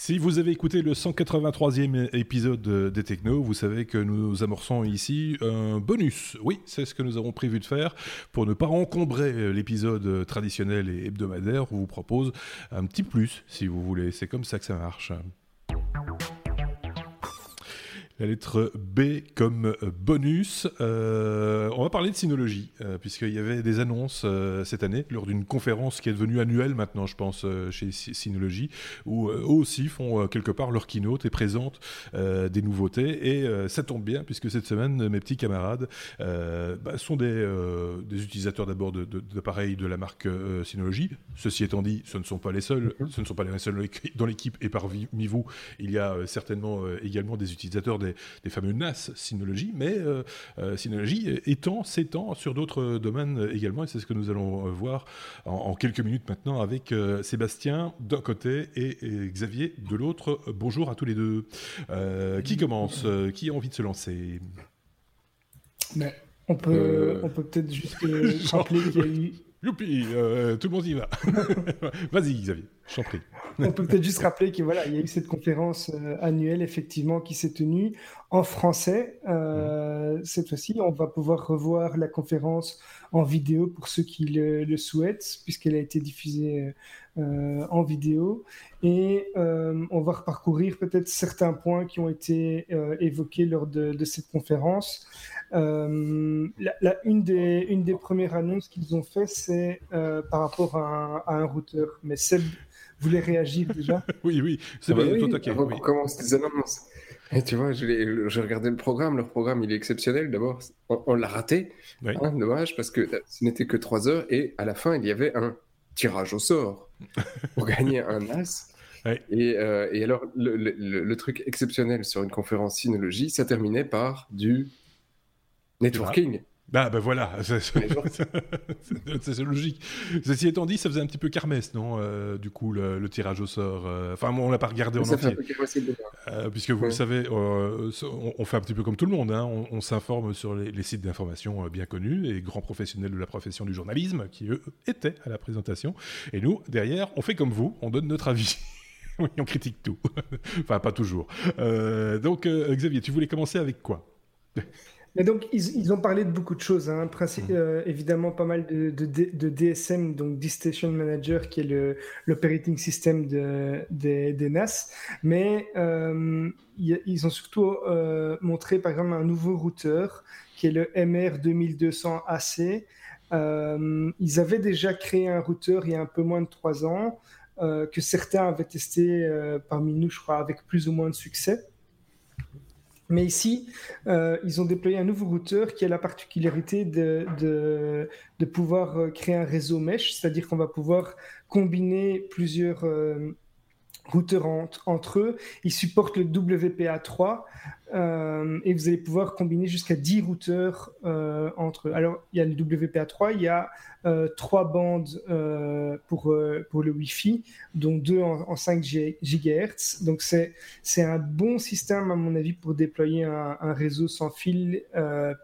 Si vous avez écouté le 183e épisode des Techno, vous savez que nous amorçons ici un bonus. Oui, c'est ce que nous avons prévu de faire pour ne pas encombrer l'épisode traditionnel et hebdomadaire. On vous propose un petit plus, si vous voulez. C'est comme ça que ça marche. La lettre B comme bonus. Euh, on va parler de Synologie, euh, puisqu'il y avait des annonces euh, cette année lors d'une conférence qui est devenue annuelle maintenant, je pense, chez Synologie, où eux aussi font quelque part leur keynote et présentent des nouveautés. Et ça tombe bien, puisque cette semaine, mes petits camarades bah, sont des, des utilisateurs d'abord d'appareils de, de, la marque Synologie. Ceci étant dit, ce ne sont pas les seuls, mhm. ce ne sont pas les seuls dans l'équipe, et parmi vous, il y a certainement également des utilisateurs des des, fameux NAS Synology, mais euh, euh, Synology étant, s'étend sur d'autres domaines également, et c'est ce que nous allons euh, voir en, quelques minutes maintenant avec Sébastien d'un côté et, Xavier de l'autre. Bonjour à tous les deux. qui commence? Qui a envie de se lancer? Mais on peut, on peut peut-être juste rappeler qu'il y a eu Youpi, euh, tout le monde y va. Vas-y, Xavier, je t'en prie. On peut peut-être juste rappeler qu'il voilà, il y a eu cette conférence euh, annuelle, effectivement, qui s'est tenue en français. Euh, cette fois-ci, on va pouvoir revoir la conférence en vidéo pour ceux qui le, souhaitent, puisqu'elle a été diffusée en vidéo. Et on va reparcourir peut-être certains points qui ont été évoqués lors de, de cette conférence. Euh, la, une, des, une des premières annonces qu'ils ont fait, c'est euh, par rapport à un, routeur. Mais Seb voulait réagir déjà? Oui, oui, c'est ah bien, bah Avant qu'on commence les annonces. Et tu vois, j'ai regardé le programme. Leur programme, il est exceptionnel. D'abord, on, l'a raté. Hein, dommage, parce que ce n'était que trois heures. Et à la fin, il y avait un tirage au sort pour gagner un as. Et, euh, et, alors, le, le, le, truc exceptionnel sur une conférence Synologie, ça terminait par du Networking. Bah, bah voilà, c'est logique. Ceci étant dit, ça faisait un petit peu carmesse, non euh, Du coup, le, tirage au sort. Euh, enfin, on l'a pas regardé en entier. Euh, puisque vous le savez, on, fait un petit peu comme tout le monde. Hein. on, s'informe sur les, sites d'information bien connus et grands professionnels de la profession du journalisme qui, eux, étaient à la présentation. Et nous, derrière, on fait comme vous, on donne notre avis. on critique tout. enfin, pas toujours. donc, Xavier, tu voulais commencer avec quoi? Mais donc, ils, ont parlé de beaucoup de choses. Hein. Mmh. Euh, évidemment, pas mal de, de, DSM, donc Station Manager, qui est l'operating system de, des NAS. Mais euh, ils ont surtout euh, montré, par exemple, un nouveau routeur qui est le MR2200AC. ils avaient déjà créé un routeur il y a un peu moins de trois ans, que certains avaient testé parmi nous, je crois, avec plus ou moins de succès. Mais ici, euh, ils ont déployé un nouveau routeur qui a la particularité de, de, pouvoir euh, créer un réseau mesh, c'est-à-dire qu'on va pouvoir combiner plusieurs euh, routeurs entre eux. Ils supportent le WPA3 et vous allez pouvoir combiner jusqu'à 10 routeurs entre eux. Alors, il y a le WPA3, il y a euh, trois bandes euh, pour, euh, pour le Wi-Fi, dont deux en, 5 GHz. Donc c'est, c'est un bon système, à mon avis, pour déployer un, réseau sans fil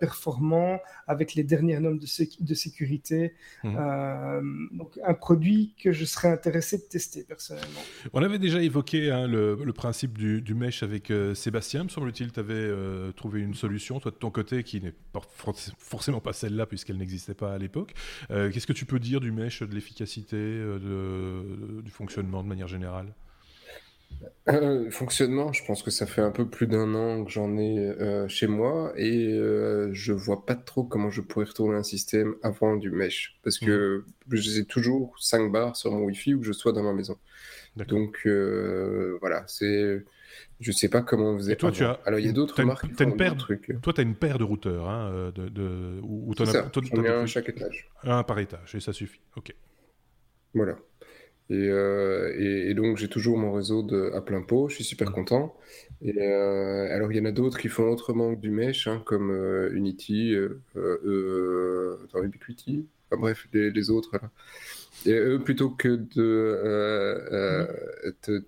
performant avec les dernières normes de, de sécurité. Mmh. donc un produit que je serais intéressé de tester personnellement. On avait déjà évoqué hein, le, le, principe du, du, mesh avec Sébastien, me semble-t-il, tu avais trouvé une solution, toi de ton côté, qui n'est forcément pas celle-là puisqu'elle n'existait pas à l'époque. Euh, qu'est-ce que tu peux dire du mesh, de l'efficacité, euh, du fonctionnement de manière générale? Euh, fonctionnement, je pense que ça fait un peu plus d'un an que j'en ai chez moi et je vois pas trop comment je pourrais retourner un système avant du mesh parce que mmh. j'ai toujours 5 bars sur mon Wi-Fi ou que je sois dans ma maison. Donc voilà, c'est je sais pas comment vous êtes. Toi, tu as. Alors, il y a d'autres marques. As une paire, trucs. Toi, tu as une paire de routeurs. Hein, euh, de, de, ou, as, ça, j'en ai un à chaque étage. Un par étage, et ça suffit. OK. Voilà. Et, euh, et, donc, j'ai toujours mon réseau de, à plein pot. Je suis super content. Et euh, alors, il y en a d'autres qui font autrement que du mesh, hein, comme Unity, Ubiquiti. Enfin, bref, les, les autres. Là. Et eux, plutôt que de, de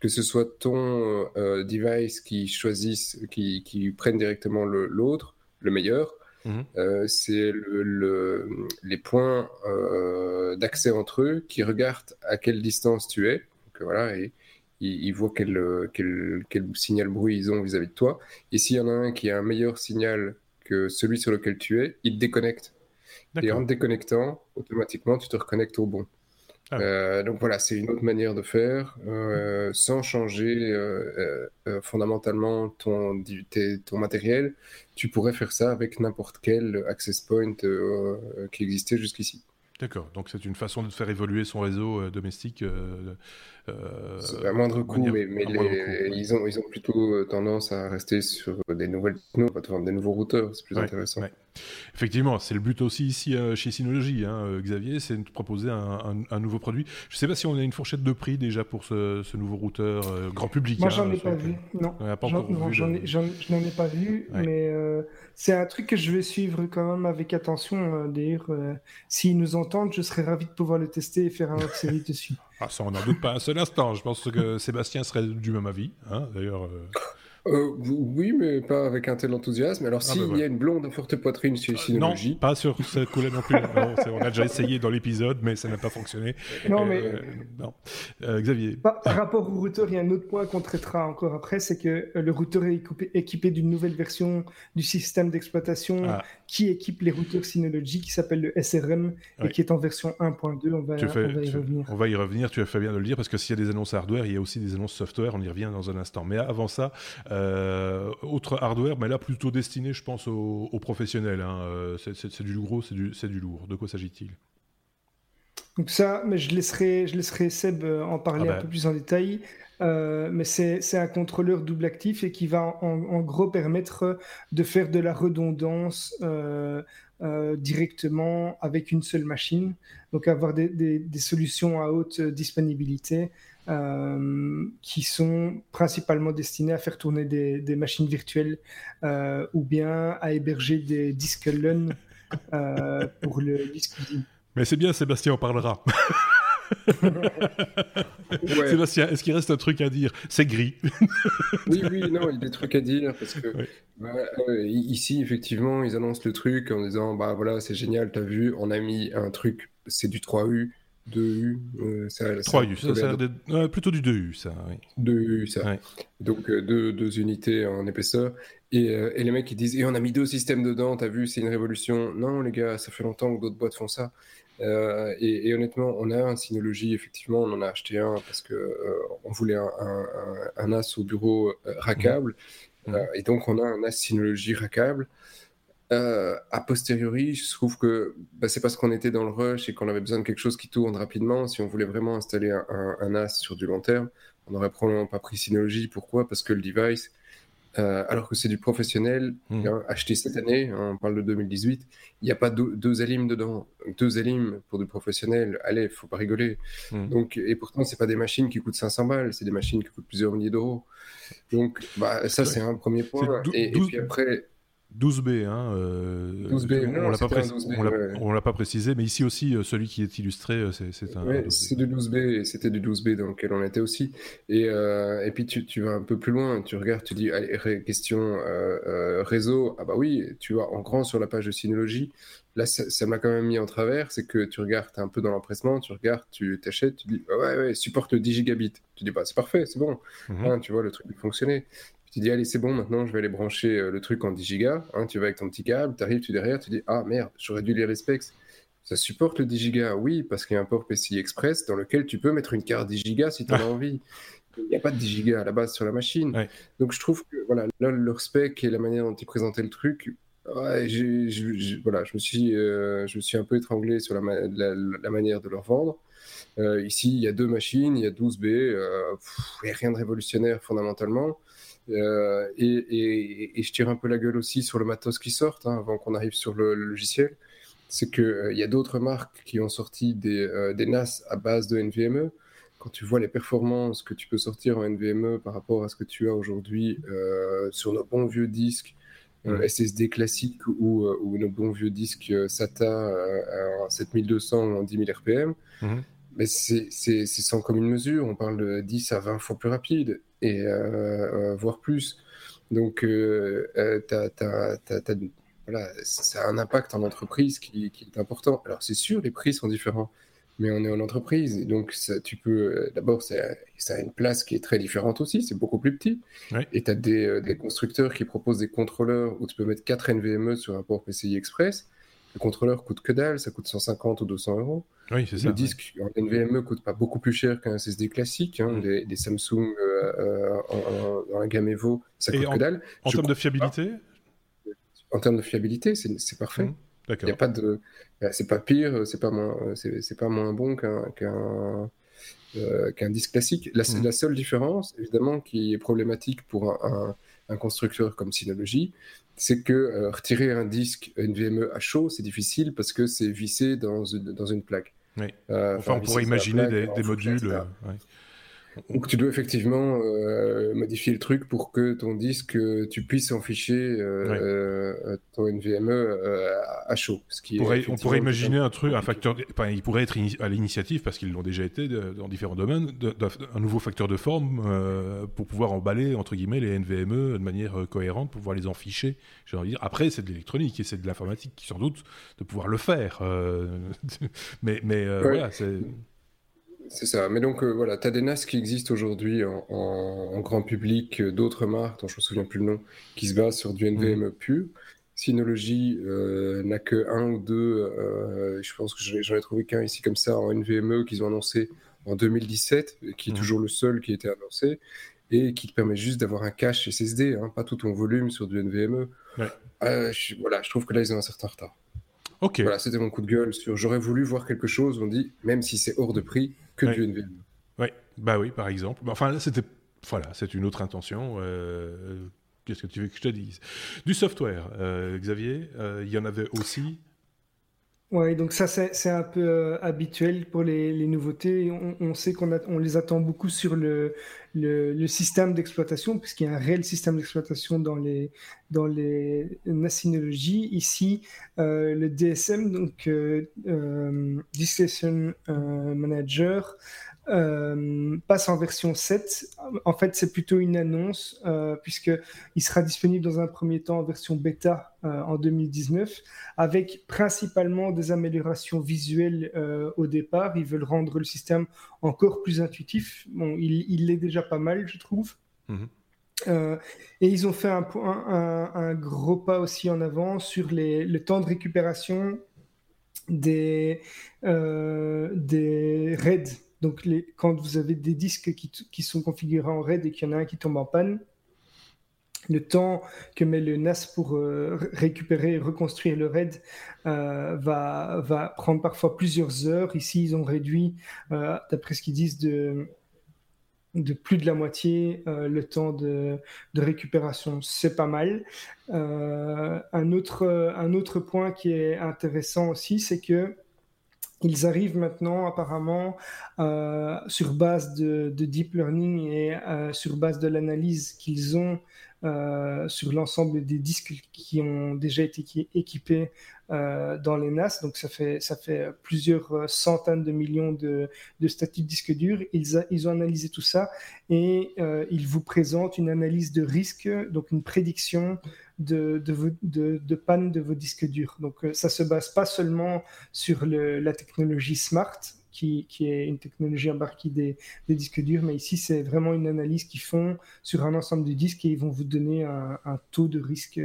que ce soit ton euh, device qui choisisse, qui, qui prenne directement l'autre, le, meilleur, mhm. euh, c'est le, les points euh, d'accès entre eux qui regardent à quelle distance tu es. Donc, voilà, et ils, voient quel, quel, quel, signal bruit ils ont vis-à-vis de toi. Et s'il y en a un qui a un meilleur signal que celui sur lequel tu es, il te déconnecte. Et en te déconnectant, automatiquement, tu te reconnectes au bon. Ah euh, donc voilà, c'est une autre manière de faire euh, sans changer euh, fondamentalement ton, ton matériel. Tu pourrais faire ça avec n'importe quel access point qui existait jusqu'ici. D'accord, donc c'est une façon de faire évoluer son réseau domestique à moindre coût, mais, Ils, ont, ils ont plutôt tendance à rester sur des nouvelles des nouveaux routeurs, c'est plus intéressant. Effectivement, c'est le but aussi ici euh, chez Synology, hein, Xavier, c'est de proposer un, nouveau produit. Je ne sais pas si on a une fourchette de prix déjà pour ce, nouveau routeur grand public. Moi, j'en ai, pas vu. Non, j'en ai, ai, pas vu, mais c'est un truc que je vais suivre quand même avec attention. D'ailleurs, s'ils nous entendent, je serais ravi de pouvoir le tester et faire un série dessus. Ah, ça, on n'en doute pas un seul instant. Je pense que Sébastien serait du même avis. Hein, D'ailleurs. Euh, euh, oui, mais pas avec un tel enthousiasme. Alors, ah, s'il bah, y a une blonde à forte poitrine chez euh, Synology... Non, pas sur ce coup-là non plus. on a déjà essayé dans l'épisode, mais ça n'a pas fonctionné. Non, mais... non. Xavier Par, rapport au routeur, il y a un autre point qu'on traitera encore après, c'est que le routeur est équipé, d'une nouvelle version du système d'exploitation ah. qui équipe les routeurs Synology, qui s'appelle le SRM, et qui est en version 1.2. On, va, y revenir. On va y revenir, tu as fait bien de le dire, parce que s'il y a des annonces hardware, il y a aussi des annonces software, on y revient dans un instant. Mais avant ça... Euh, autre hardware, mais là plutôt destiné, je pense, aux, professionnels. Hein. Euh, c'est du gros, c'est du, du, lourd. De quoi s'agit-il? Donc ça, mais je laisserai, je laisserai Seb euh, en parler ah un bah. peu plus en détail. mais c'est un contrôleur double actif et qui va en, gros permettre de faire de la redondance directement avec une seule machine. Donc avoir des, des solutions à haute disponibilité euh, qui sont principalement destinés à faire tourner des, machines virtuelles euh, ou bien à héberger des disques LUN euh, pour le disque Mais c'est bien, Sébastien en parlera. Sébastien, est-ce qu'il reste un truc à dire? C'est gris. oui, oui, non, il y a des trucs à dire parce que bah, ici, effectivement, ils annoncent le truc en disant Bah voilà, c'est génial, t'as vu, on a mis un truc, c'est du 3U, 2U. Euh, ça, 3U, ça, ça plutôt du 2U, ça. Oui. 2U, ça. Donc euh, deux, deux, unités en épaisseur. Et, euh, et, les mecs ils disent Et on a mis deux systèmes dedans, t'as vu, c'est une révolution. Non, les gars, ça fait longtemps que d'autres boîtes font ça. Et, et, honnêtement, on a un Synology, effectivement, on en a acheté un parce que on voulait un, un, un, NAS au bureau rackable. Mmh. Mmh. et donc, on a un NAS Synology rackable. Euh, a posteriori, je trouve que bah, c'est parce qu'on était dans le rush et qu'on avait besoin de quelque chose qui tourne rapidement. Si on voulait vraiment installer un, un, NAS sur du long terme, on n'aurait probablement pas pris Synology. Pourquoi? Parce que le device, euh, alors que c'est du professionnel, mmh. hein, acheté cette année, hein, on parle de 2018, il n'y a pas deux, deux dedans. Deux Alim pour du professionnel, allez, faut pas rigoler. Mmh. Donc, et pourtant, c'est pas des machines qui coûtent 500 balles, c'est des machines qui coûtent plusieurs milliers d'euros. Donc, bah, ça, c'est un premier point. et, puis après 12B, hein, euh, 12B, on l'a pas, on l'a pas précisé, mais ici aussi, euh, celui qui est illustré, euh, c'est un. Ouais, c'est du 12B, c'était du 12B dans lequel on était aussi. Et, euh, et puis tu, tu, vas un peu plus loin, tu regardes, tu dis, allez, question réseau, ah bah oui, tu vois, en grand sur la page de Synology, là, ça m'a quand même mis en travers, c'est que tu regardes, tu es un peu dans l'empressement, tu regardes, tu t'achètes, tu dis, ouais, ouais, supporte 10 gigabits. Tu dis, bah c'est parfait, c'est bon. Mhm. Hein, tu vois, le truc fonctionnait. Tu dis, allez, c'est bon, maintenant je vais aller brancher euh, le truc en 10 Go. Hein, tu vas avec ton petit câble, tu arrives, tu derrière, tu dis, ah merde, j'aurais dû lire les specs. Ça supporte le 10 Go, oui, parce qu'il y a un port PCI Express dans lequel tu peux mettre une carte 10 Go si tu as envie. Il n'y a pas de 10 Go à la base sur la machine. Donc je trouve que voilà, là, leur spec et la manière dont ils présentaient le truc, voilà, je me, suis, euh, je me suis un peu étranglé sur la, la, manière de leur vendre. Euh, ici, il y a deux machines, il y a 12B, il n'y a rien de révolutionnaire fondamentalement. Euh, et, je tire un peu la gueule aussi sur le matos qui sort hein, avant qu'on arrive sur le, logiciel. C'est qu'il euh, y a d'autres marques qui ont sorti des, euh, des, NAS à base de NVMe. Quand tu vois les performances que tu peux sortir en NVMe par rapport à ce que tu as aujourd'hui sur nos bons vieux disques SSD classiques ou, ou, nos bons vieux disques SATA en 7200 ou en 10 000 RPM, mais c'est sans commune mesure. On parle de 10 à 20 fois plus rapide et euh, euh, voire plus. Donc, euh, voilà, ça a un impact en entreprise qui, est important. Alors, c'est sûr, les prix sont différents. mais on est en entreprise. Donc, tu peux. D'abord, ça, a une place qui est très différente aussi, c'est beaucoup plus petit. Et tu as des, des, constructeurs qui proposent des contrôleurs où tu peux mettre 4 NVMe sur un port PCI Express. Le contrôleur coûte que dalle, ça coûte 150 ou 200 euros. Oui, c'est ça. Le disque en NVMe coûte pas beaucoup plus cher qu'un SSD classique. Hein, mm. des, Samsung euh, euh, dans la gamme Evo, ça coûte que dalle. En termes de fiabilité? En termes de fiabilité, c'est parfait. Mm. Il a pas de, euh, c'est pas pire, c'est pas moins, c'est pas moins bon qu'un qu'un disque classique. La, mm. la, seule différence, évidemment, qui est problématique pour un, un constructeur comme Synology, c'est que euh, retirer un disque NVMe à chaud, c'est difficile parce que c'est vissé dans une, dans une plaque. Oui. Euh, enfin, on pourrait imaginer des, modules. Donc tu dois effectivement euh, modifier le truc pour que ton disque, euh, tu puisses en ficher euh, ton NVMe à chaud. Ce qui on pourrait imaginer un truc, un facteur, enfin, il pourrait être à l'initiative, parce qu'ils l'ont déjà été dans différents domaines, un nouveau facteur de forme pour pouvoir emballer, entre guillemets, les NVMe de manière cohérente, pour pouvoir les en ficher. Dire. Après, c'est de l'électronique et c'est de l'informatique qui, sans doute, de pouvoir le faire. mais mais voilà, c'est... C'est ça. Mais donc, euh, voilà, tu as des NAS qui existent aujourd'hui en, grand public, euh, d'autres marques, dont je me souviens plus le nom, qui se basent sur du NVMe mhm. pur. Synology euh, n'a que un ou deux, je pense que j'en ai trouvé qu'un ici comme ça en NVMe qu'ils ont annoncé en 2017, qui est mhm. toujours le seul qui a été annoncé, et qui te permet juste d'avoir un cache SSD, hein, pas tout ton volume sur du NVMe. voilà, je trouve que là, ils ont un certain retard. Ok. Voilà, c'était mon coup de gueule sur j'aurais voulu voir quelque chose, on dit, même si c'est hors de prix, que du NVMe. Oui, bah oui, par exemple. Enfin, c'était voilà, c'est une autre intention. Euh, qu'est-ce que tu veux que je te dise? Du software, euh, Xavier, euh, il y en avait aussi. Oui, donc ça c'est un peu habituel pour les, nouveautés. On, sait qu'on on les attend beaucoup sur le, le, système d'exploitation, puisqu'il y a un réel système d'exploitation dans les, dans les nacinologies. Ici, le DSM, donc Discussion Manager, euh, passe en version 7. En fait, c'est plutôt une annonce, euh, puisqu'il sera disponible dans un premier temps en version bêta euh, en 2019, avec principalement des améliorations visuelles euh, au départ. Ils veulent rendre le système encore plus intuitif. Bon, il l'est déjà pas mal, je trouve. Mhm. et ils ont fait un, un, un, gros pas aussi en avant sur les, le temps de récupération des, des raids donc, les, quand vous avez des disques qui, sont configurés en RAID et qu'il y en a un qui tombe en panne, le temps que met le NAS pour euh, récupérer et reconstruire le RAID euh, va, prendre parfois plusieurs heures. Ici, ils ont réduit, euh, d'après ce qu'ils disent, de, plus de la moitié le temps de, récupération. C'est pas mal. un autre point qui est intéressant aussi, c'est que ils arrivent maintenant apparemment euh, sur base de, deep learning et euh, sur base de l'analyse qu'ils ont euh, sur l'ensemble des disques qui ont déjà été équipés dans les NAS. Donc ça fait, ça fait plusieurs centaines de millions de, de statuts de disques durs. Ils, ils ont analysé tout ça et ils vous présentent une analyse de risque, donc une prédiction de, de, panne de vos disques durs. Donc euh, ça se base pas seulement sur la technologie Smart, qui, qui, est une technologie embarquée des, des disques durs, mais ici c'est vraiment une analyse qu'ils font sur un ensemble de disques et ils vont vous donner un, taux de risque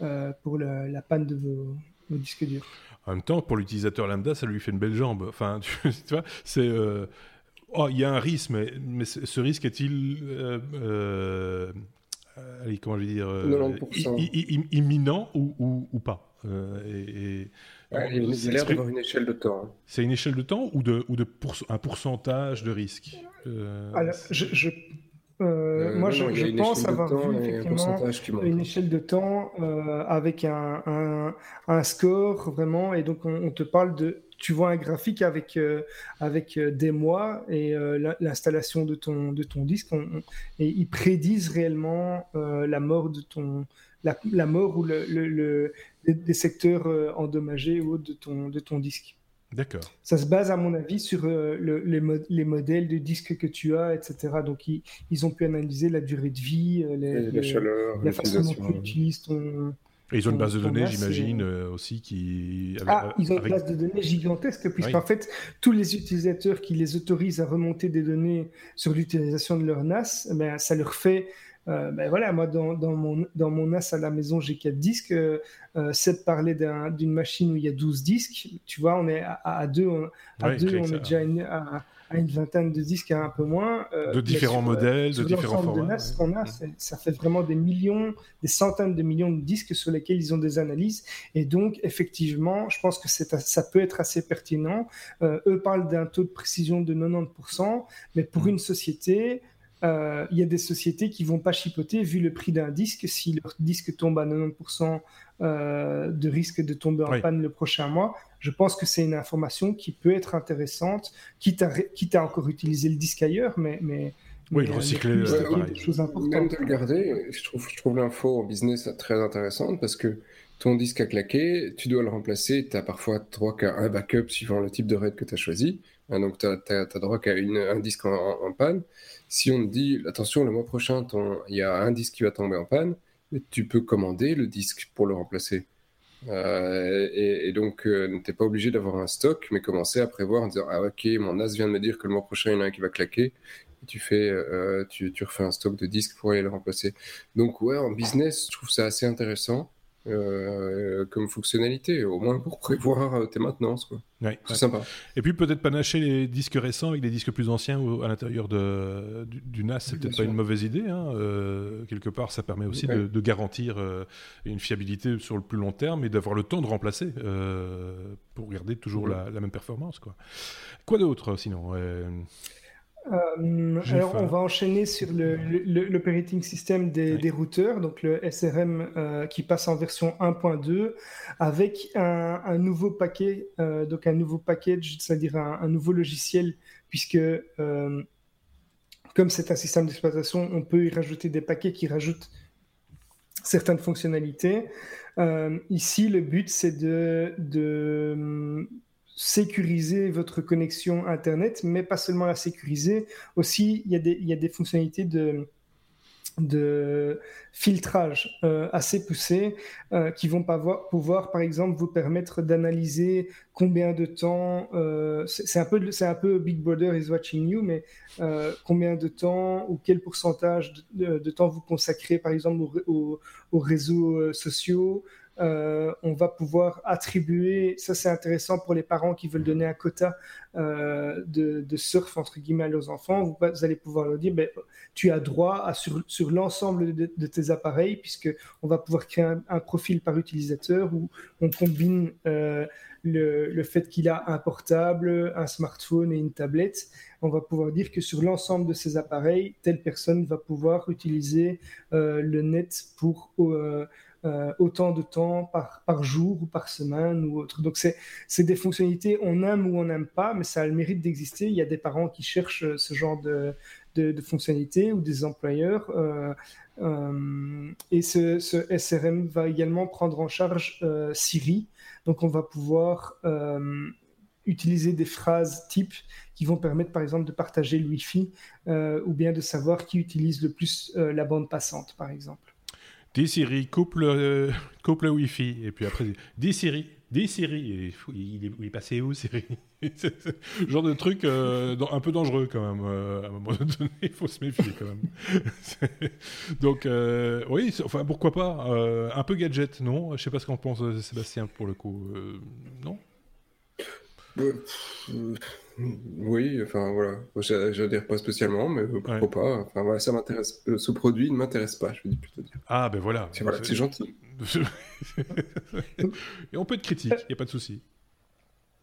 euh, pour la, panne de vos, disques durs. En même temps, pour l'utilisateur lambda, ça lui fait une belle jambe. Enfin, tu, vois, c'est... Euh, oh, il y a un risque, mais, mais ce risque est-il euh, allez, comment je vais dire, euh, imminent ou, ou, ou pas euh, et, il a l'air d'avoir une échelle de temps. Hein. C'est une échelle de temps ou, de, ou de un pourcentage de risque Alors, je, je moi, je, pense avoir vu effectivement une échelle de temps avec un, un, un, score vraiment, et donc on, te parle de tu vois un graphique avec, euh, avec euh, des mois et euh, l'installation de ton, de ton disque, et ils prédisent réellement la mort de ton, la, la mort ou le, le, des, secteurs endommagés ou de ton, de ton disque. D'accord. Ça se base, à mon avis, sur les, les, modèles de disques que tu as, etc. Donc, ils, ils ont pu analyser la durée de vie, les, la chaleur, la façon dont tu utilises ton, ils ont une base de données, j'imagine, aussi qui. Ah, ils ont une base de données gigantesque, puisqu'en fait, tous les utilisateurs qui les autorisent à remonter des données sur l'utilisation de leur NAS, eh ben, ça leur fait euh, ben voilà, moi, dans, dans, mon, dans mon NAS à la maison, j'ai 4 disques. Euh, Seth parlait d'une machine où il y a 12 disques. Tu vois, on est à, à deux, on, à deux, on est déjà à, à, une vingtaine de disques, un peu moins. Euh, de différents euh, modèles, de différents formats. De NAS qu'on a, ça fait vraiment des millions, des centaines de millions de disques sur lesquels ils ont des analyses. Et donc, effectivement, je pense que ça peut être assez pertinent. eux parlent d'un taux de précision de 90%, mais pour mm. une société, euh, il y a des sociétés qui vont pas chipoter vu le prix d'un disque. Si leur disque tombe à 90% euh, de risque de tomber en panne le prochain mois, je pense que c'est une information qui peut être intéressante, quitte à, quitte à encore utiliser le disque ailleurs, mais, mais oui, le recycler, des choses importantes. Même de le garder, je trouve, je trouve l'info en business très intéressante parce que ton disque a claqué, tu dois le remplacer, tu as parfois droit qu'à un backup suivant le type de RAID que tu as choisi. Hein, donc, tu as, droit qu'à un disque en, panne. Si on te dit, attention, le mois prochain, il y a un disque qui va tomber en panne, tu peux commander le disque pour le remplacer. Euh, et, donc, euh, tu n'es pas obligé d'avoir un stock, mais commencer à prévoir en disant Ah, ok, mon NAS vient de me dire que le mois prochain, il y en a un qui va claquer. Tu, fais, euh, tu, tu refais un stock de disques pour aller le remplacer. Donc, ouais, en business, je trouve ça assez intéressant. Euh, comme fonctionnalité, au moins pour prévoir euh, tes maintenances. Quoi. c'est sympa. Et puis peut-être panacher les disques récents avec des disques plus anciens à l'intérieur de, du, NAS, c'est peut-être pas une mauvaise idée. Hein. Euh, quelque part, ça permet aussi de, garantir une fiabilité sur le plus long terme et d'avoir le temps de remplacer pour garder toujours la, la, même performance. Quoi, quoi d'autre sinon euh, alors, on va enchaîner sur l'operating le, system des, routeurs, donc le SRM euh, qui passe en version 1.2 avec un, nouveau paquet, euh, donc un nouveau package, c'est-à-dire un, nouveau logiciel, puisque comme c'est un système d'exploitation, on peut y rajouter des paquets qui rajoutent certaines fonctionnalités. ici, le but, c'est de, de sécuriser votre connexion Internet, mais pas seulement la sécuriser, aussi il y a des, il y a des fonctionnalités de, de filtrage euh, assez poussées euh, qui vont pouvoir, par exemple, vous permettre d'analyser combien de temps, euh, c'est un, peu, un peu Big Brother is watching you, mais combien de temps ou quel pourcentage de, temps vous consacrez, par exemple, aux réseaux sociaux, euh, on va pouvoir attribuer, ça c'est intéressant pour les parents qui veulent donner un quota euh, de, surf entre guillemets à leurs enfants, vous, allez pouvoir leur dire, ben, tu as droit à, sur, sur l'ensemble de, tes appareils, puisque on va pouvoir créer un, profil par utilisateur où on combine euh, le, fait qu'il a un portable, un smartphone et une tablette. On va pouvoir dire que sur l'ensemble de ces appareils, telle personne va pouvoir utiliser le net pour euh, autant de temps par, par jour ou par semaine ou autre. Donc, c'est des fonctionnalités, on aime ou on n'aime pas, mais ça a le mérite d'exister. Il y a des parents qui cherchent euh, ce genre de, de, fonctionnalités ou des employeurs. Euh, et ce, SRM va également prendre en charge Siri. Donc, on va pouvoir utiliser des phrases types qui vont permettre, par exemple, de partager le Wi-Fi ou bien de savoir qui utilise le plus la bande passante, par exemple. Dis Siri, coupe le, coupe le Wi-Fi. Et puis après, dis Siri, dis Siri. il, est, passé où, Siri? Genre de truc euh, un peu dangereux quand même. Euh, à un moment donné, il faut se méfier quand même. Donc, euh, oui, enfin, pourquoi pas Un peu gadget, non? Je sais pas ce qu'en pense Sébastien pour le coup. non? Oui, enfin voilà, je dire pas spécialement, mais pourquoi pas. Enfin voilà, ça m'intéresse. Ce produit ne m'intéresse pas, je vais plutôt dire. Ah ben voilà. C'est gentil. Et on peut être critique, il n'y a pas de souci.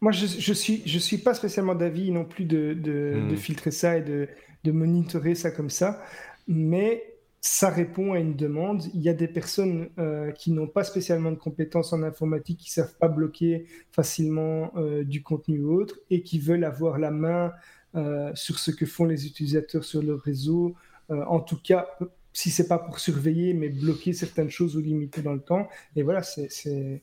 Moi, je, je suis, je suis pas spécialement d'avis non plus de, de, de, hmm. filtrer ça et de, de monitorer ça comme ça, mais ça répond à une demande. Il y a des personnes euh, qui n'ont pas spécialement de compétences en informatique, qui savent pas bloquer facilement euh, du contenu ou autre, et qui veulent avoir la main euh, sur ce que font les utilisateurs sur le réseau. en tout cas, si c'est pas pour surveiller, mais bloquer certaines choses ou limiter dans le temps. Et voilà, c'est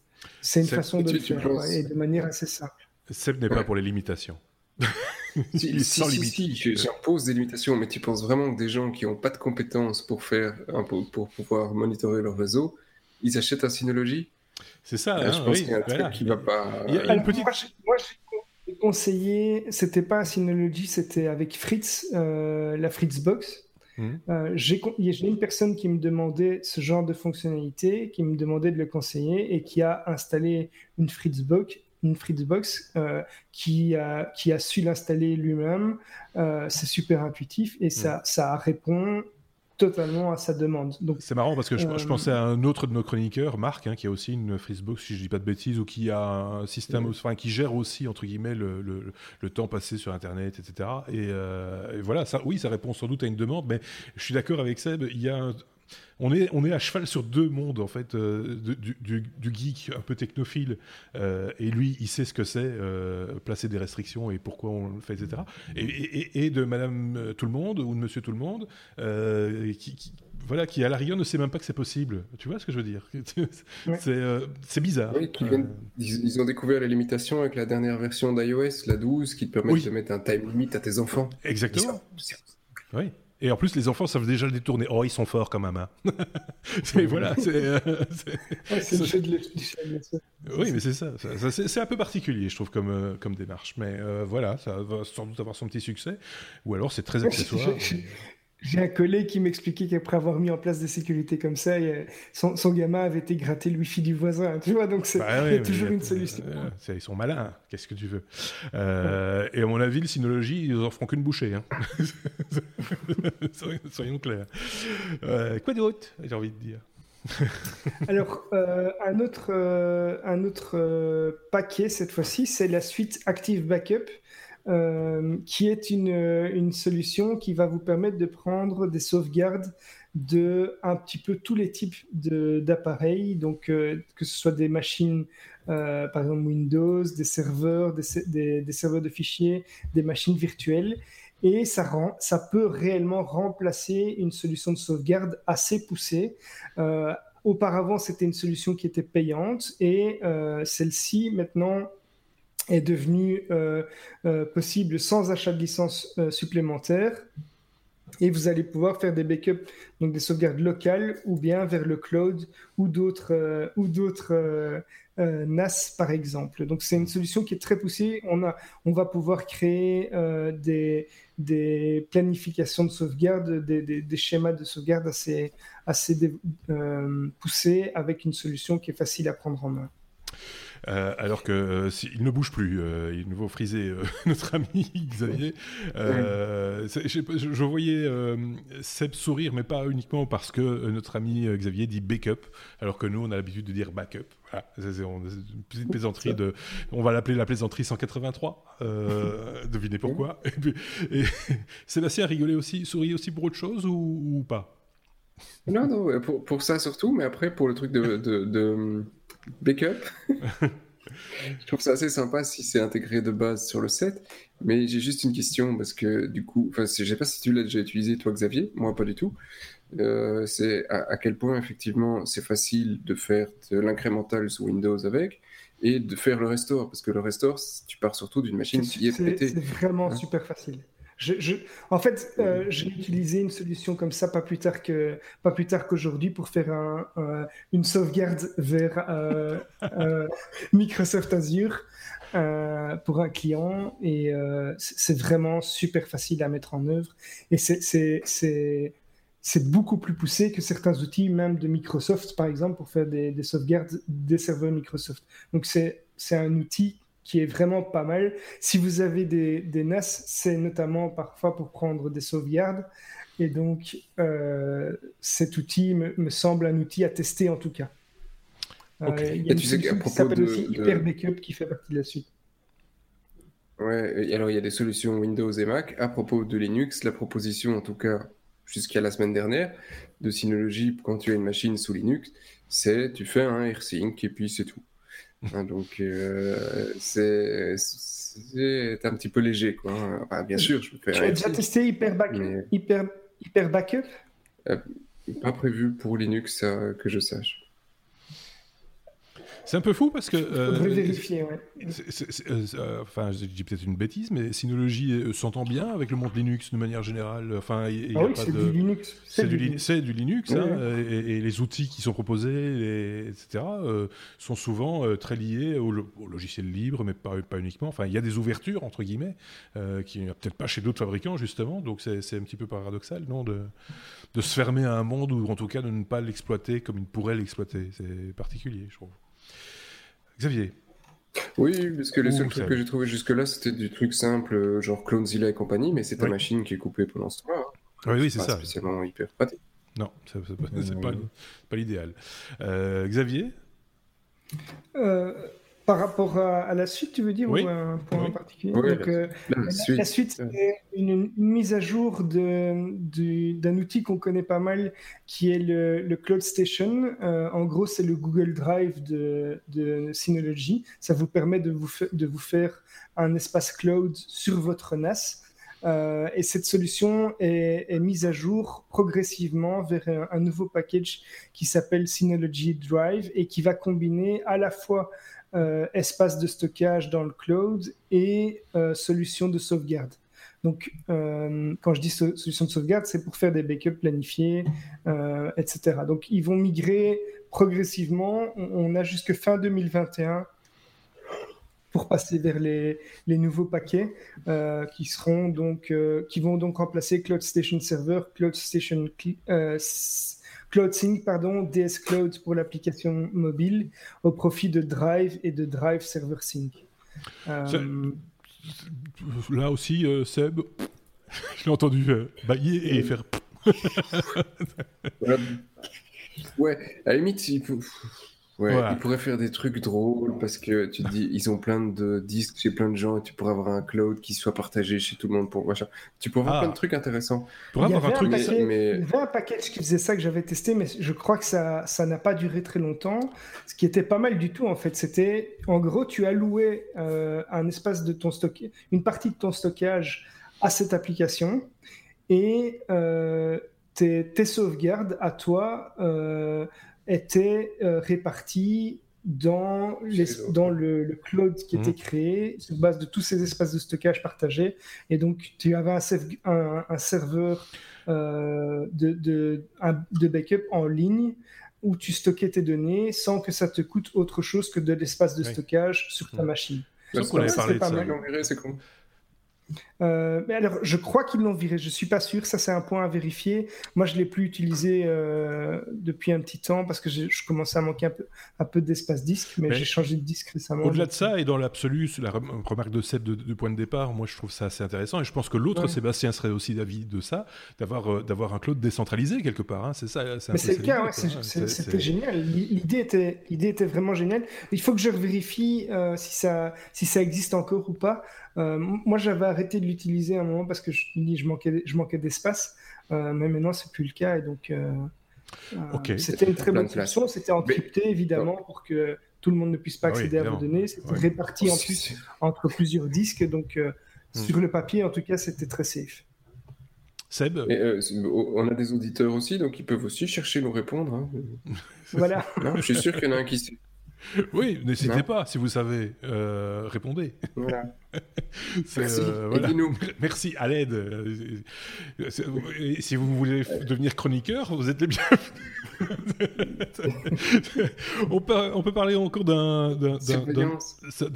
une façon de le faire, et de manière assez simple. Ce n'est pas pour les limitations. si, sans si, j'impose des limitations, mais tu penses vraiment que des gens qui n'ont pas de compétences pour faire, pour, pour pouvoir monitorer leur réseau, ils achètent un Synology? C'est ça. Hein, je pense qu'il y a un truc qui va pas. Il y a une petite... Moi, j'ai conseillé, c'était pas un Synology, c'était avec Fritz, la Fritzbox. Mmh. Euh, j'ai une personne qui me demandait ce genre de fonctionnalité, qui me demandait de le conseiller et qui a installé une Fritzbox, une Fritzbox euh, qui, a, qui a su l'installer lui-même. Euh, c'est super intuitif et ça, mmh. ça répond totalement à sa demande. Donc, c'est marrant parce que je, pensais à un autre de nos chroniqueurs, Marc, hein, qui a aussi une Fritzbox, si je dis pas de bêtises, ou qui a un système, enfin, qui gère aussi entre guillemets le, le, temps passé sur Internet, etc. Et, et, voilà, ça, oui, ça répond sans doute à une demande, mais je suis d'accord avec Seb. Il y a un, on est, on est à cheval sur deux mondes, en fait, euh, du, geek un peu technophile, euh, et lui, il sait ce que c'est, euh, placer des restrictions et pourquoi on le fait, etc. Et, de Madame Tout le Monde ou de Monsieur Tout le Monde, qui, voilà, qui à la rigueur ne sait même pas que c'est possible. Tu vois ce que je veux dire? C'est bizarre. ils, ont découvert les limitations avec la dernière version d'iOS, la 12, qui te permet de mettre un time limit à tes enfants. Exactement. Oui. Et en plus, les enfants savent déjà le détourner. Oh, ils sont forts quand même. Hein. voilà. C'est euh, le jeu de Oui, mais c'est ça. c'est un peu particulier, je trouve, comme, euh, comme démarche. Mais euh, voilà, ça va sans doute avoir son petit succès. Ou alors, c'est très accessoire. J'ai un collègue qui m'expliquait qu'après avoir mis en place des sécurités comme ça, son, son, gamin avait été gratter le wifi du voisin. Tu vois, donc bah il y a toujours une solution. Euh, ils sont malins. Qu'est-ce que tu veux euh, Et à mon avis, le Synology, ils en feront qu'une bouchée. Hein. Soyons clairs. Euh, quoi d'autre J'ai envie de dire? Alors, un autre, un autre paquet cette fois-ci, c'est la suite Active Backup. Euh, qui est une, une, solution qui va vous permettre de prendre des sauvegardes de un petit peu tous les types d'appareils, donc euh, que ce soit des machines, euh, par exemple Windows, des serveurs, des, serveurs de fichiers, des machines virtuelles, et ça peut réellement remplacer une solution de sauvegarde assez poussée. auparavant, c'était une solution qui était payante, et celle-ci maintenant est devenu euh, euh, possible sans achat de licence euh, supplémentaire. Et vous allez pouvoir faire des backups, donc des sauvegardes locales ou bien vers le cloud ou d'autres NAS par exemple. Donc c'est une solution qui est très poussée. On, a, on va pouvoir créer des, des planifications de sauvegarde, des, des, schémas de sauvegarde assez, assez poussés avec une solution qui est facile à prendre en main. Euh, alors que euh, il ne bouge plus. Euh, il nous faut friser notre ami Xavier. Je, voyais Seb sourire, mais pas uniquement parce que notre ami Xavier dit backup, alors que nous on a l'habitude de dire backup. Voilà, c'est une petite plaisanterie de. On va l'appeler la plaisanterie 183. devinez pourquoi. Et, Sébastien a rigolé aussi, souri aussi pour autre chose ou, pas? Non, non, pour, pour, ça surtout, mais après pour le truc de, de backup. je trouve ça assez sympa si c'est intégré de base sur le set. Mais j'ai juste une question parce que du coup, je sais pas si tu l'as déjà utilisé toi, Xavier. Moi, pas du tout. Euh, c'est à, quel point effectivement c'est facile de faire de l'incrémental sous Windows avec et de faire le restore parce que le restore, tu pars surtout d'une machine qui est pétée. C'est vraiment hein super facile. En fait, euh, j'ai utilisé une solution comme ça pas plus tard que pas plus tard qu'aujourd'hui pour faire un, une sauvegarde vers euh, euh, Microsoft Azure pour un client et c'est vraiment super facile à mettre en œuvre et c'est c'est beaucoup plus poussé que certains outils, même de Microsoft, par exemple, pour faire des, des sauvegardes des serveurs Microsoft. Donc, c'est un outil qui est vraiment pas mal. Si vous avez des, des NAS, c'est notamment parfois pour prendre des sauvegardes. Et donc, euh, cet outil me, semble un outil à tester en tout cas. Euh, il y a une tu qui s'appelle aussi Hyper Backup qui fait partie de la suite. Ouais, alors il y a des solutions Windows et Mac. À propos de Linux, la proposition, en tout cas jusqu'à la semaine dernière, de Synology quand tu as une machine sous Linux, c'est tu fais un AirSync et puis c'est tout. Hein, donc, euh, c'est un petit peu léger. Quoi. bien sûr, je peux faire. Tu as déjà testé Hyper, Hyper... Hyper Backup euh, Pas prévu pour Linux, que je sache. C'est un peu fou parce que. Euh, vérifier, ouais. Euh, enfin, je dis peut-être une bêtise, mais Synology euh, s'entend bien avec le monde Linux de manière générale. Enfin, ah oui, c'est du Linux. C'est du, du, Linux, hein, et, les outils qui sont proposés, etc., sont souvent très liés au, logiciel libre, mais pas, pas, uniquement. Enfin, il y a des ouvertures, entre guillemets, qui n'y a peut-être pas chez d'autres fabricants, justement. Donc, c'est un petit peu paradoxal, non de, de se fermer à un monde ou en tout cas de ne pas l'exploiter comme il pourrait l'exploiter. C'est particulier, je trouve. Xavier oui, parce que les seuls trucs que j'ai trouvé jusque-là, c'était du truc simple, genre Clonezilla et compagnie, mais c'est ta machine qui est coupée pendant ce temps-là. Oui, oui, c'est ça. spécialement hyper pratique. Non, c'est pas, euh, pas l'idéal. Euh, Xavier? Euh, Par rapport à, la suite, tu veux dire, ou un point en particulier la, suite, c'est une, mise à jour d'un outil qu'on connaît pas mal, qui est le, Cloud Station. Euh, en gros, c'est le Google Drive de, Synology. Ça vous permet de vous, de vous faire un espace cloud sur votre NAS. Euh, et cette solution est, mise à jour progressivement vers un nouveau package qui s'appelle Synology Drive et qui va combiner à la fois euh, espace de stockage dans le cloud et solution de sauvegarde. Donc, euh, quand je dis solution de sauvegarde, c'est pour faire des backups planifiés, euh, etc. Donc, ils vont migrer progressivement. On, a jusque fin 2021 pour passer vers les, nouveaux paquets euh, qui seront donc qui vont donc remplacer Cloud Station Server, Cloud Station Cloud Sync, pardon, DS Cloud pour l'application mobile au profit de Drive et de Drive Server Sync. Là aussi, euh, Seb, je l'ai entendu euh, bailler et faire. ouais, à la limite, il, Ouais, ils pourraient faire des trucs drôles parce que tu te dis, ils ont plein de disques chez plein de gens et tu pourrais avoir un cloud qui soit partagé chez tout le monde pour machin. Tu pourrais avoir ah. plein de trucs intéressants. Il y, un truc, mais... il y avait un package qui faisait ça que j'avais testé, mais je crois que ça ça n'a pas duré très longtemps. Ce qui était pas mal du tout en fait, c'était en gros, tu allouais euh, un espace de ton stock, une partie de ton stockage à cette application et euh, tes, tes, sauvegardes à toi. Euh, étaient euh, répartis dans, dans le, cloud qui était mmh. créé sur base de tous ces espaces de stockage partagés. Et donc, tu avais un, un, serveur euh, de, de, de, backup en ligne où tu stockais tes données sans que ça te coûte autre chose que de l'espace de stockage sur ta mmh. machine. C'est pas mal. Euh, mais alors, je crois qu'ils l'ont viré. Je suis pas sûr. Ça, c'est un point à vérifier. Moi, je l'ai plus utilisé euh, depuis un petit temps parce que je, commençais à manquer un peu, un peu d'espace disque, mais, j'ai changé de disque récemment. Au-delà de ça, et dans l'absolu, la remarque de Seb de, point de départ, moi, je trouve ça assez intéressant. Et je pense que l'autre, Sébastien, serait aussi d'avis de ça, d'avoir euh, d'avoir un cloud décentralisé quelque part. Hein. C'est ça. Mais c'est le cas. C'était génial. L'idée était, l'idée était vraiment géniale. Il faut que je vérifie si ça si ça existe encore ou pas. Euh, moi, j'avais arrêté de l'utiliser à un moment parce que je, je manquais, je manquais d'espace, euh, mais maintenant, c'est plus le cas. Et donc, euh, c'était une très bonne solution. C'était encrypté, évidemment, pour que tout le monde ne puisse pas ah accéder à vos données. C'était réparti en plus entre plusieurs disques. Donc, hmm. sur le papier, en tout cas, c'était très safe. Seb On a des auditeurs aussi, donc ils peuvent aussi chercher nous répondre. Hein. Voilà. je suis sûr qu'il y en a un qui sait. Oui, n'hésitez pas, si vous savez, euh, répondez. Voilà. Merci. Euh, Merci à l'aide. Euh, si vous voulez devenir chroniqueur, vous êtes les bienvenus. on, peut, on, peut, parler encore d'un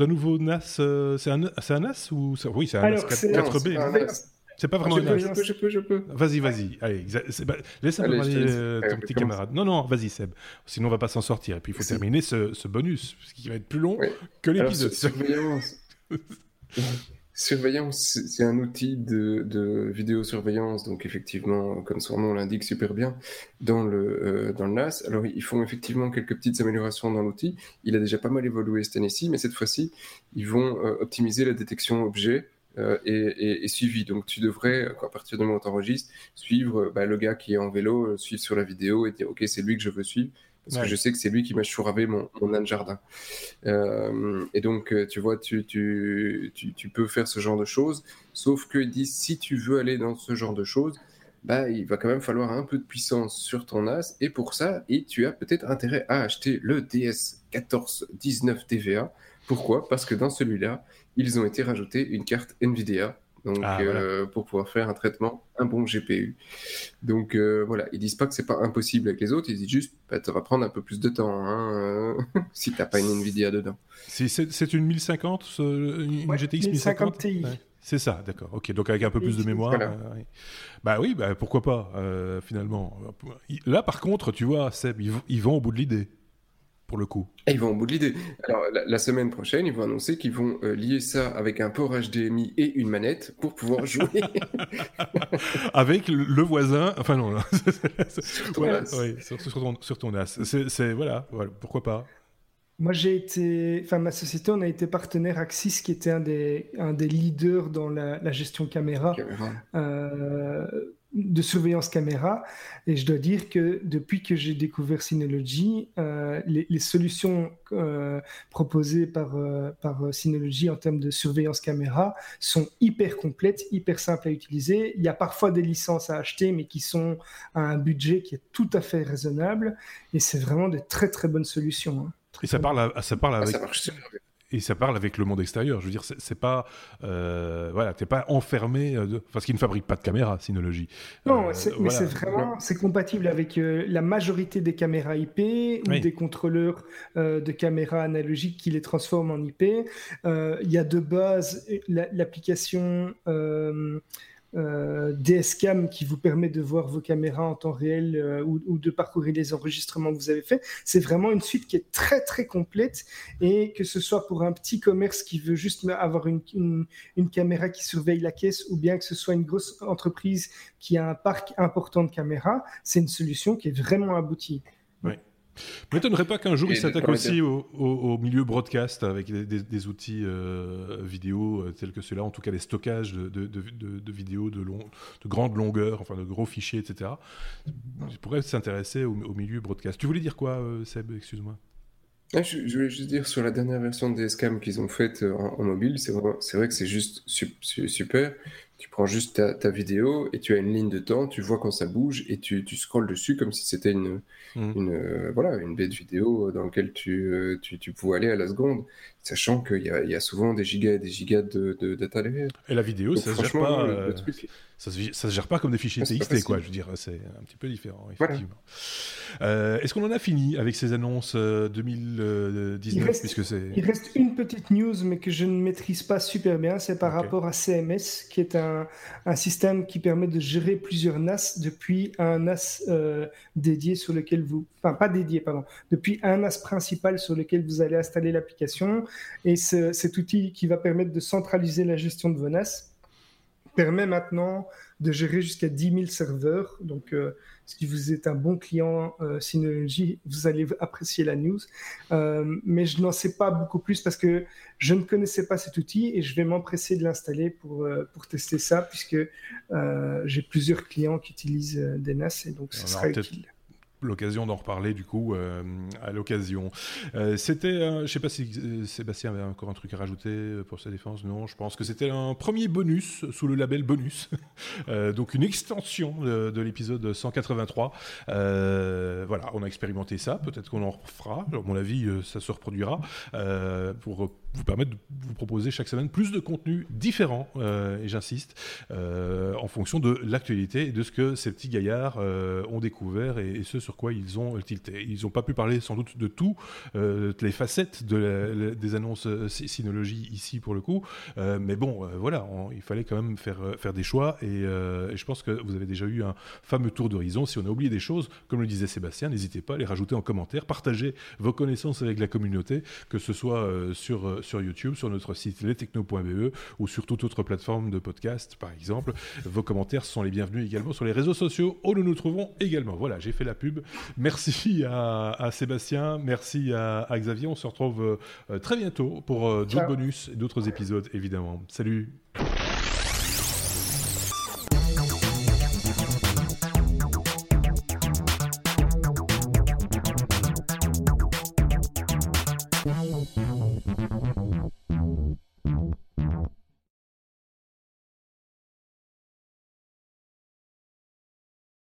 nouveau NAS. C'est un, un, NAS ou Oui, c'est un NAS 4, b c'est pas vraiment je, peux, je peux, je peux, Vas-y, vas-y. Allez, bah, laisse parler euh, ton petit camarade. Non, non, vas-y, Seb. Sinon, on va pas s'en sortir. Et puis, il faut terminer ce, ce, bonus, qui va être plus long que l'épisode. Surveillance. Surveillance, c'est un outil de, de, vidéosurveillance, donc effectivement, comme son nom l'indique super bien, dans le, euh, dans le NAS. Alors, ils font effectivement quelques petites améliorations dans l'outil. Il a déjà pas mal évolué cette année-ci, mais cette fois-ci, ils vont euh, optimiser la détection objet euh, et, suivi. Donc tu devrais, à partir du moment où tu enregistres, suivre euh, bah, le gars qui est en vélo, euh, suivre sur la vidéo et dire ok c'est lui que je veux suivre parce que je sais que c'est lui qui m'a chouravé mon, mon âne jardin. et donc, tu vois, tu, tu, tu, peux faire ce genre de choses, sauf qu'ils disent, si tu veux aller dans ce genre de choses, bah, il va quand même falloir un peu de puissance sur ton NAS. Et pour ça, et tu as peut-être intérêt à acheter le DS1419 TVA. Pourquoi? Parce que dans celui-là, ils ont été rajoutés une carte NVIDIA donc ah, euh, pour pouvoir faire un traitement, un bon GPU. Donc euh, voilà, ils disent pas que c'est pas impossible avec les autres, ils disent juste, bah, ça va prendre un peu plus de temps hein, euh, si t'as pas une Nvidia dedans. C'est une 1050, une GTX 1050 Ti. C'est ça, d'accord. Ok, donc avec un peu plus de mémoire. bah oui, bah, pourquoi pas, finalement. Là, par contre, tu vois, Seb, ils vont au bout de l'idée pour le coup. ils vont au bout de l'idée. Alors, la, semaine prochaine, ils vont annoncer qu'ils vont euh, lier ça avec un port HDMI et une manette pour pouvoir jouer. avec le, voisin. Enfin, non. sur ton NAS. Oui, sur, ton, NAS. C'est, voilà, pourquoi pas. Moi, j'ai été, enfin, ma société, on a été partenaire Axis, qui était un des, un des leaders dans la, gestion caméra. caméra. Euh, de surveillance caméra. Et je dois dire que depuis que j'ai découvert Synology, euh, les, solutions euh, proposées par, euh, par Synology en termes de surveillance caméra sont hyper complètes, hyper simples à utiliser. Il y a parfois des licences à acheter, mais qui sont à un budget qui est tout à fait raisonnable. Et c'est vraiment de très très bonnes solutions. Hein. Et ça parle, ça parle ah, avec et ça parle avec le monde extérieur. Je veux dire, c'est pas, euh, voilà, t'es pas enfermé, euh, parce qu'ils ne fabriquent pas de caméras, Synology. Non, euh, mais c'est vraiment, c'est compatible avec euh, la majorité des caméras IP ou des contrôleurs de caméras analogiques qui les transforment en IP. Il y a de base l'application euh, DSCAM qui vous permet de voir vos caméras en temps réel euh, ou, de parcourir les enregistrements que vous avez faits. C'est vraiment une suite qui est très très complète et que ce soit pour un petit commerce qui veut juste avoir une, une, caméra qui surveille la caisse ou bien que ce soit une grosse entreprise qui a un parc important de caméras, c'est une solution qui est vraiment aboutie. M'étonnerais pas qu'un jour il s'attaque aussi au, milieu broadcast avec des, outils euh, vidéo euh, tels que ceux-là, en tout cas les stockages de, vidéos de, long, de grande longueur, enfin de gros fichiers, etc. Je pourrais s'intéresser au, milieu broadcast. Tu voulais dire quoi, euh, Seb? Excuse-moi. Ah, je, voulais juste dire sur la dernière version des scams qu'ils ont faite en, mobile, c'est vrai, que c'est juste super. Tu prends juste ta, vidéo et tu as une ligne de temps, tu vois quand ça bouge et tu, tu scrolles dessus comme si c'était une, mmh. une, euh, voilà, une baie de vidéo dans laquelle tu, euh, tu, tu, pouvais aller à la seconde, sachant qu'il y, y a, souvent des gigas et des gigas de, de data derrière. Et la vidéo, ça se gère pas. Euh, ça, se, ça se gère pas comme des fichiers TXT, quoi. Je veux dire, c'est un petit peu différent, effectivement. Est-ce qu'on en a fini avec ces annonces 2019 il reste, puisque c'est... il reste une petite news, mais que je ne maîtrise pas super bien. C'est par rapport à CMS, qui est un un, système qui permet de gérer plusieurs NAS depuis un NAS euh, dédié sur lequel vous, enfin pas dédié, pardon, depuis un NAS principal sur lequel vous allez installer l'application. Et cet outil qui va permettre de centraliser la gestion de vos NAS permet maintenant de gérer jusqu'à 10 000 serveurs. Donc, euh, si vous êtes un bon client euh, Synology, vous allez apprécier la news. Euh, mais je n'en sais pas beaucoup plus parce que je ne connaissais pas cet outil et je vais m'empresser de l'installer pour, pour tester ça puisque j'ai plusieurs clients qui utilisent des NAS et donc ce sera utile l'occasion d'en reparler du coup euh, à l'occasion. Euh, c'était, euh, je sais pas si Sébastien avait encore un truc à rajouter pour sa défense. Non, je pense que c'était un premier bonus sous le label bonus, donc une extension de, l'épisode 183. voilà, on a expérimenté ça. Peut-être qu'on en refera. À mon avis, ça se reproduira pour vous permettre de vous proposer chaque semaine plus de contenu différent, et j'insiste, en fonction de l'actualité et de ce que ces petits gaillards ont découvert et, et ce sur quoi ils ont tilté. Ils n'ont pas pu parler sans doute de tout, euh, les facettes de des annonces euh, Synology ici pour le coup, euh, mais bon, voilà, il fallait quand même faire, faire des choix et, je pense que vous avez déjà eu un fameux tour d'horizon. Si on a oublié des choses, comme le disait Sébastien, n'hésitez pas à les rajouter en commentaire, partagez vos connaissances avec la communauté, que ce soit sur, sur YouTube, sur notre site lestechno.be ou sur toute autre plateforme de podcast par exemple. Vos commentaires sont les bienvenus également sur les réseaux sociaux où nous nous trouvons également. Voilà, j'ai fait la pub. Merci à, Sébastien, merci à, Xavier. On se retrouve euh, très bientôt pour euh, d'autres bonus et d'autres épisodes, évidemment. Salut